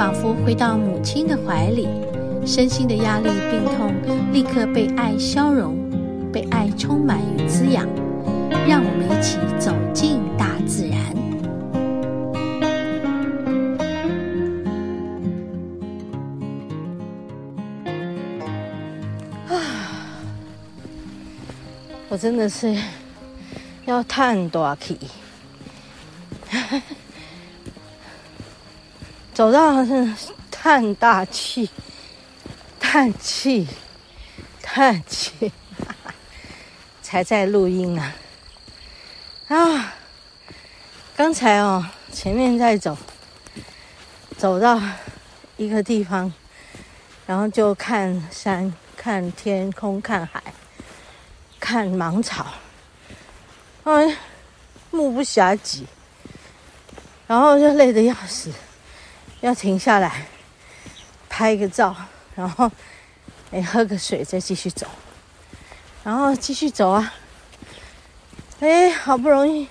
仿佛回到母亲的怀里，身心的压力、病痛立刻被爱消融，被爱充满与滋养。让我们一起走进大自然。我真的是要叹大气，走到是叹大气，叹气，叹气，才在录音啊！啊，刚才哦，前面在走，走到一个地方，然后就看山，看天空，看海。看芒草，哎，目不暇给，然后就累得要死，要停下来拍一个照，然后哎喝个水，再继续走，然后继续走啊，哎，好不容易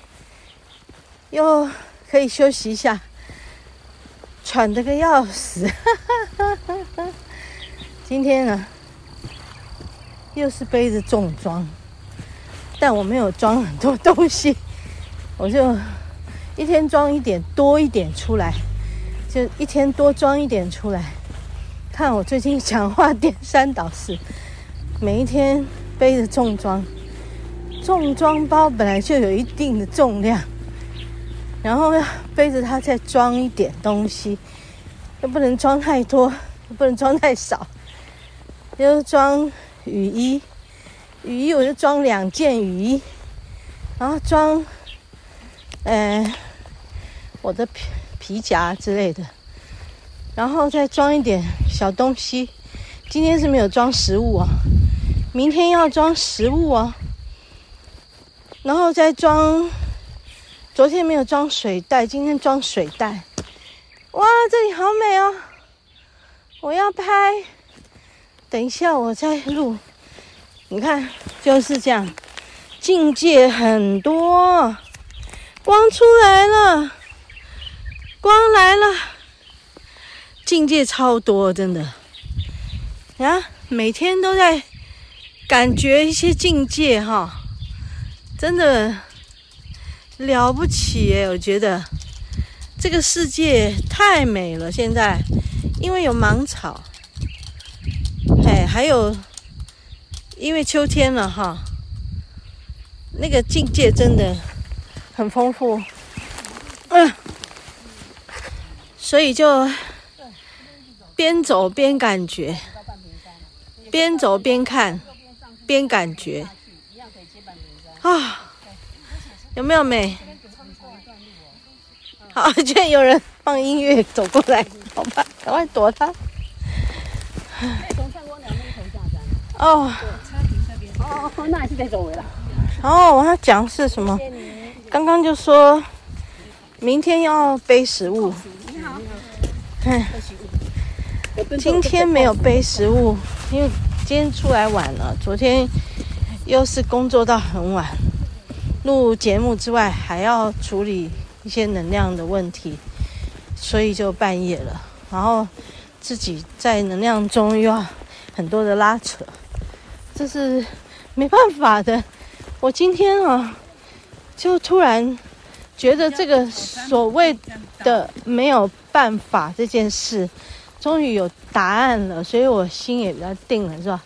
又可以休息一下，喘得个要死，哈哈哈哈，今天呢，又是背着重装。但我没有装很多东西，我就一天装一点多一点出来，就一天多装一点出来。看我最近讲话颠三倒四，每一天背着重装，重装包本来就有一定的重量，然后要背着它再装一点东西，又不能装太多，又不能装太少，又装雨衣。雨衣我就装两件雨衣，然后装，呃，我的皮夹之类的，然后再装一点小东西。今天是没有装食物啊，明天要装食物啊，然后再装。昨天没有装水袋，今天装水袋。哇，这里好美哦！我要拍，等一下我再录。你看，就是这样，境界很多，光出来了，光来了，境界超多，真的啊！每天都在感觉一些境界哈，真的了不起，我觉得这个世界太美了。现在因为有芒草，哎，还有。因为秋天了哈，那个境界真的很丰富，嗯，所以就边走边感觉，边走边看，边感觉，啊，有没有美？好，居然有人放音乐走过来，好吧，赶快躲他。哦。哦，那还是得走回来。哦，我要讲是什么？刚刚就说明天要背食物。今天没有背食物，因为今天出来晚了。昨天又是工作到很晚，录节目之外还要处理一些能量的问题，所以就半夜了。然后自己在能量中又要很多的拉扯，这是。没办法的，我今天啊，就突然觉得这个所谓的没有办法这件事，终于有答案了，所以我心也比较定了，是吧？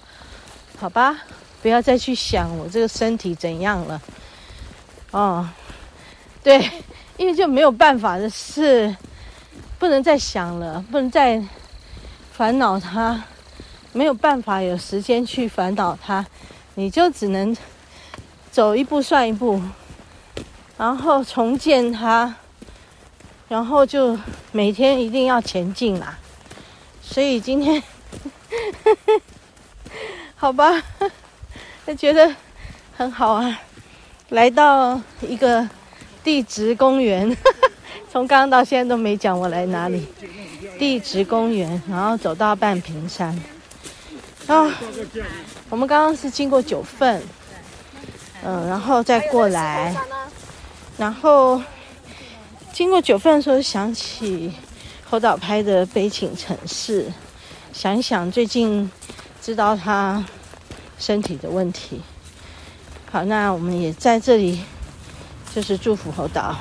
好吧，不要再去想我这个身体怎样了。哦，对，因为就没有办法的事，不能再想了，不能再烦恼它，没有办法有时间去烦恼它。你就只能走一步算一步，然后重建它，然后就每天一定要前进啦。所以今天 好吧，我觉得很好啊，来到一个地质公园，从刚刚到现在都没讲我来哪里。地质公园，然后走到半屏山。啊，我们刚刚是经过九份，嗯，然后再过来，然后经过九份的时候想起侯导拍的《悲情城市》，想一想最近知道他身体的问题。好，那我们也在这里，就是祝福侯导。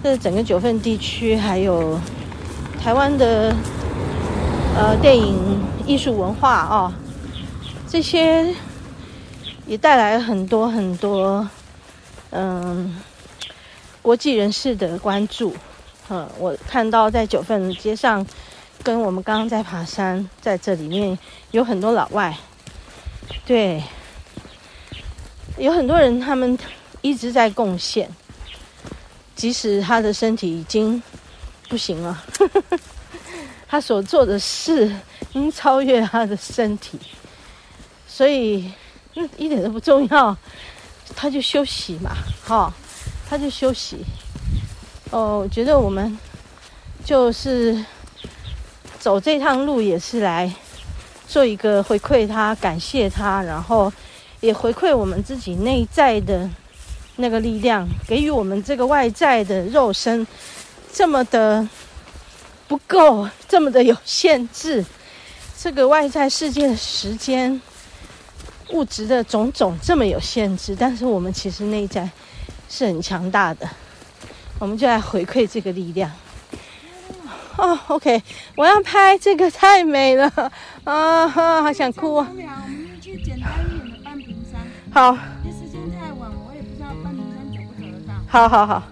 这整个九份地区还有。台湾的呃电影艺术文化哦，这些也带来很多很多嗯国际人士的关注。嗯，我看到在九份街上，跟我们刚刚在爬山，在这里面有很多老外，对，有很多人他们一直在贡献，即使他的身体已经。不行了，他所做的事已经超越他的身体，所以那一点都不重要，他就休息嘛，哈，他就休息。哦，我觉得我们就是走这趟路也是来做一个回馈他，感谢他，然后也回馈我们自己内在的那个力量，给予我们这个外在的肉身。这么的不够，这么的有限制，这个外在世界的时间、物质的种种这么有限制，但是我们其实内在是很强大的，我们就来回馈这个力量。哦，OK，我要拍这个太美了啊，好想哭啊！我们去简单一点的半屏山。好。时间太晚，我也不知道半屏山走不走得到。好好好。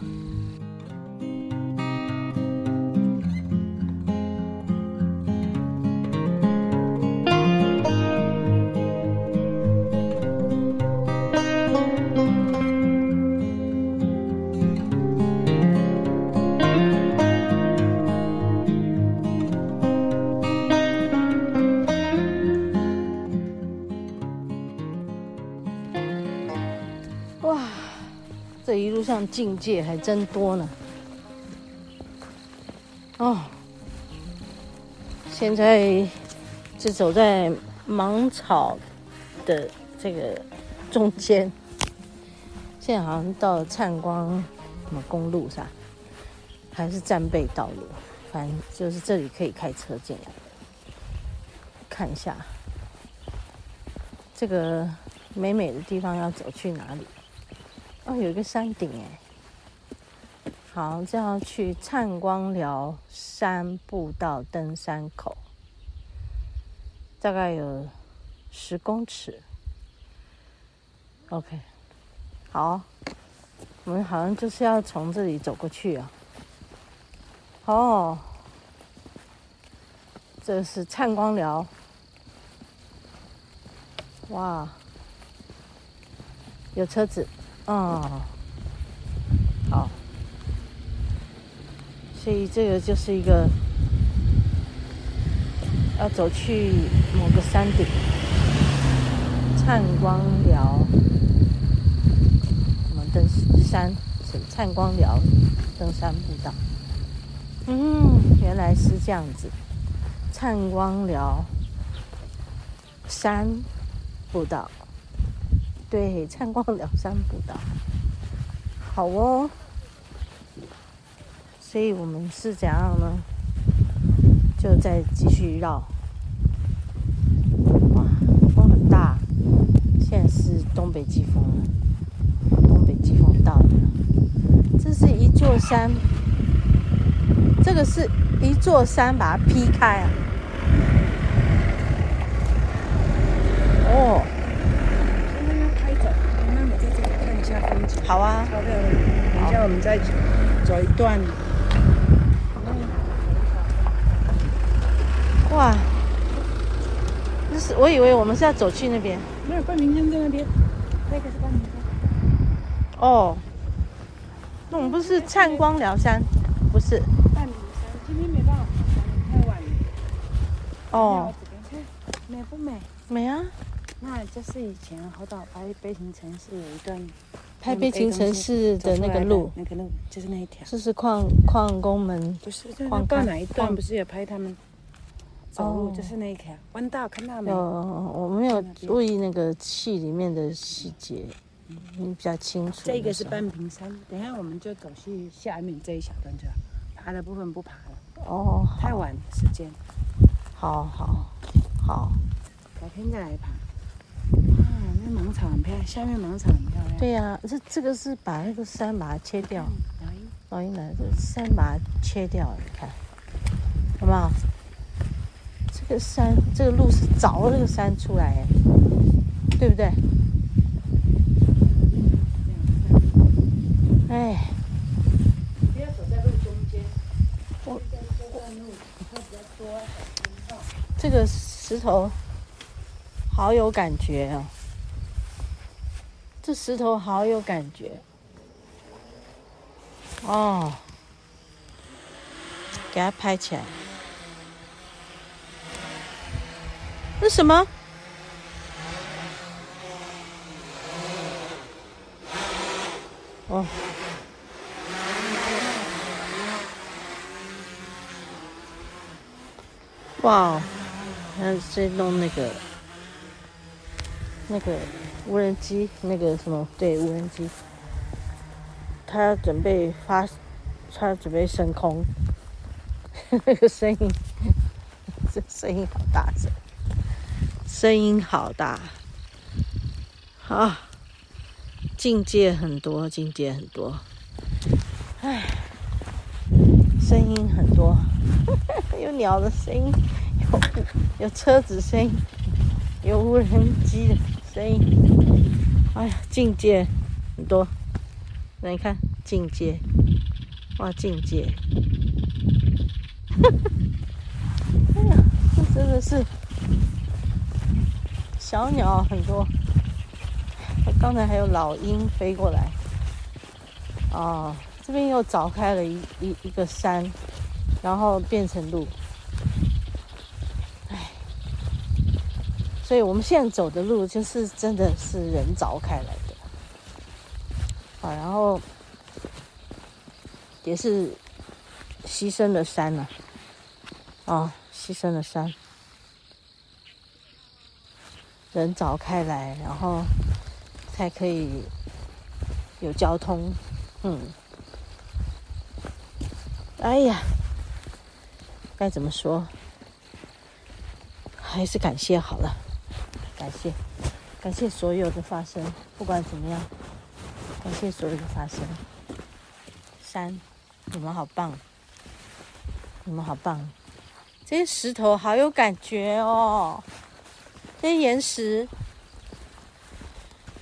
上境界还真多呢。哦，现在就走在芒草的这个中间，现在好像到了灿光什么公路上，还是战备道路，反正就是这里可以开车进来，看一下这个美美的地方要走去哪里。哦，有一个山顶哎，好，这要去灿光寮山步道登山口，大概有十公尺。OK，好，我们好像就是要从这里走过去啊。哦，这是灿光寮，哇，有车子。哦，好，所以这个就是一个要走去某个山顶，灿光寮，我们登山是灿光寮登山步道。嗯，原来是这样子，灿光寮山步道。对，灿光寮山步道，好哦。所以我们是怎样呢？就再继续绕。哇，风很大，现在是东北季风了，东北季风到了。这是一座山，这个是一座山，把它劈开啊。哦。好啊，好的。等一下我们再走一段。哇，那是我以为我们是要走去那边。没有，半屏山在那边。那个是半屏山。哦，那我们不是灿光疗山，不是。半屏山今天没办法爬山，太晚了。哦。美不美？美啊！那这是以前好岛白北行城市有一段拍悲情城市的那个路，那个路就是那一条。这是矿矿工们不是，矿到哪一段不是也拍他们走路？就是那一条弯道，看到没有？我没有注意那个戏里面的细节，你比较清楚。这个是半屏山，等下我们就走去下面这一小段，就好爬的部分不爬了。哦，太晚时间。好好好，改天再来爬。啊，那芒草很漂亮，下面芒草很漂亮。对呀，这这个是把那个山把它切掉。老鹰，老鹰来，这山把它切掉，你看，好不好？这个山，这个路是凿这个山出来，对不对？哎。不要走在路中间。我。这个石头好有感觉哦，这石头好有感觉哦，给它拍起来。这什么？哦，哇！他在弄那个那个无人机，那个什么？对，无人机，他准备发，他准备升空，那个声音，这声音好大声，声音好大，好，境界很多，境界很多，唉，声音很多，有鸟的声音。有车子声音，有无人机的声音，哎呀，境界很多。来，你看境界，哇，境界，哎呀，这真的是小鸟很多。刚才还有老鹰飞过来。哦，这边又凿开了一一一个山，然后变成路。所以我们现在走的路就是真的是人凿开来的，啊，然后也是牺牲了山了，啊，牺牲了山，人凿开来，然后才可以有交通，嗯，哎呀，该怎么说？还是感谢好了。感谢，感谢所有的发生，不管怎么样，感谢所有的发生。山，你们好棒，你们好棒，这些石头好有感觉哦，这些岩石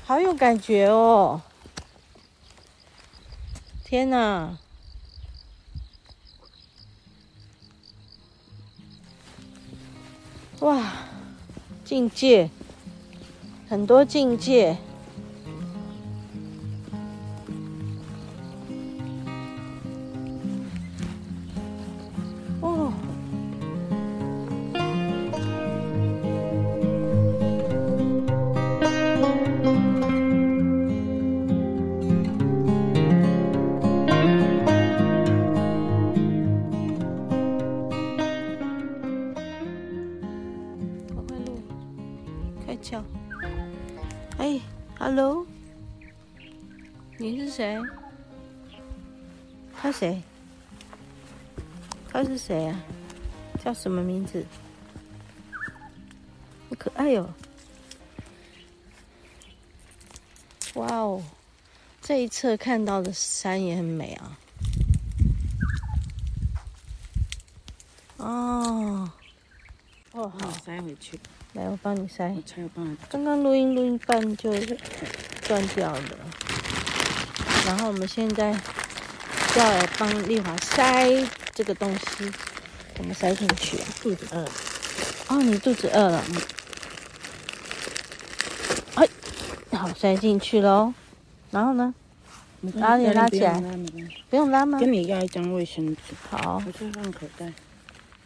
好有感觉哦，天哪，哇，境界。很多境界。谁？他谁？他是谁啊？叫什么名字？好可爱哟！哇哦，这一侧看到的山也很美啊。哦，哦，好，塞回去。来，我帮你塞。刚刚录音录音半就断掉了，然后我们现在要来帮丽华塞这个东西，怎么塞进去啊？肚子饿了。哦，你肚子饿了。嗯。哎，好，塞进去喽。然后呢？拉链拉起来。不用拉吗？跟你要一张卫生纸。好。我就放口袋。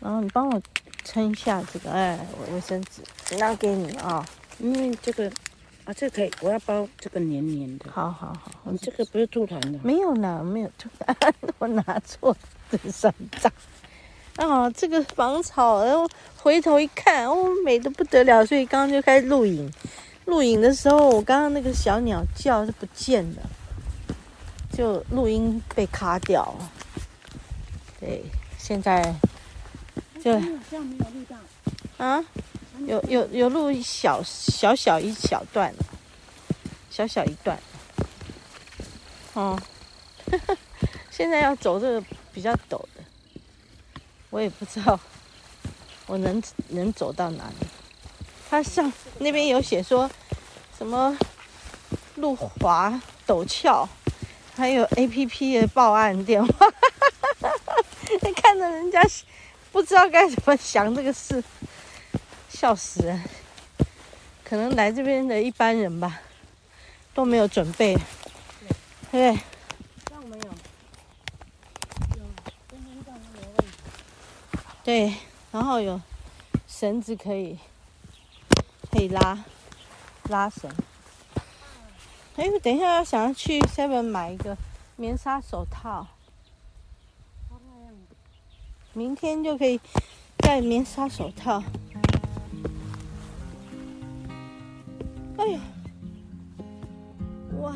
然后你帮我撑一下这个，哎，我卫生纸拿给你啊、哦，因为这个啊，这可以，我要包这个黏黏的。好好好，你这个不是兔团的？没有呢，没有兔团，我拿错这个山楂。啊，这个防草，然后回头一看，哦，美的不得了，所以刚刚就开始录影。录影的时候，我刚刚那个小鸟叫是不见了，就录音被卡掉了。对，现在就这样没有录到啊，有有有录小小小一小段，小小一段。哦，现在要走这个比较陡的，我也不知道我能能走到哪里。它上那边有写说什么路滑陡峭，还有 APP 的报案电话。看着人家不知道该怎么想这个事，笑死人！可能来这边的一般人吧，都没有准备，对对？像我们有有跟运动那个位置，对，然后有绳子可以可以拉拉绳。哎，等一下要想要去 Seven 买一个棉纱手套。明天就可以戴棉纱手套。哎呦，哇！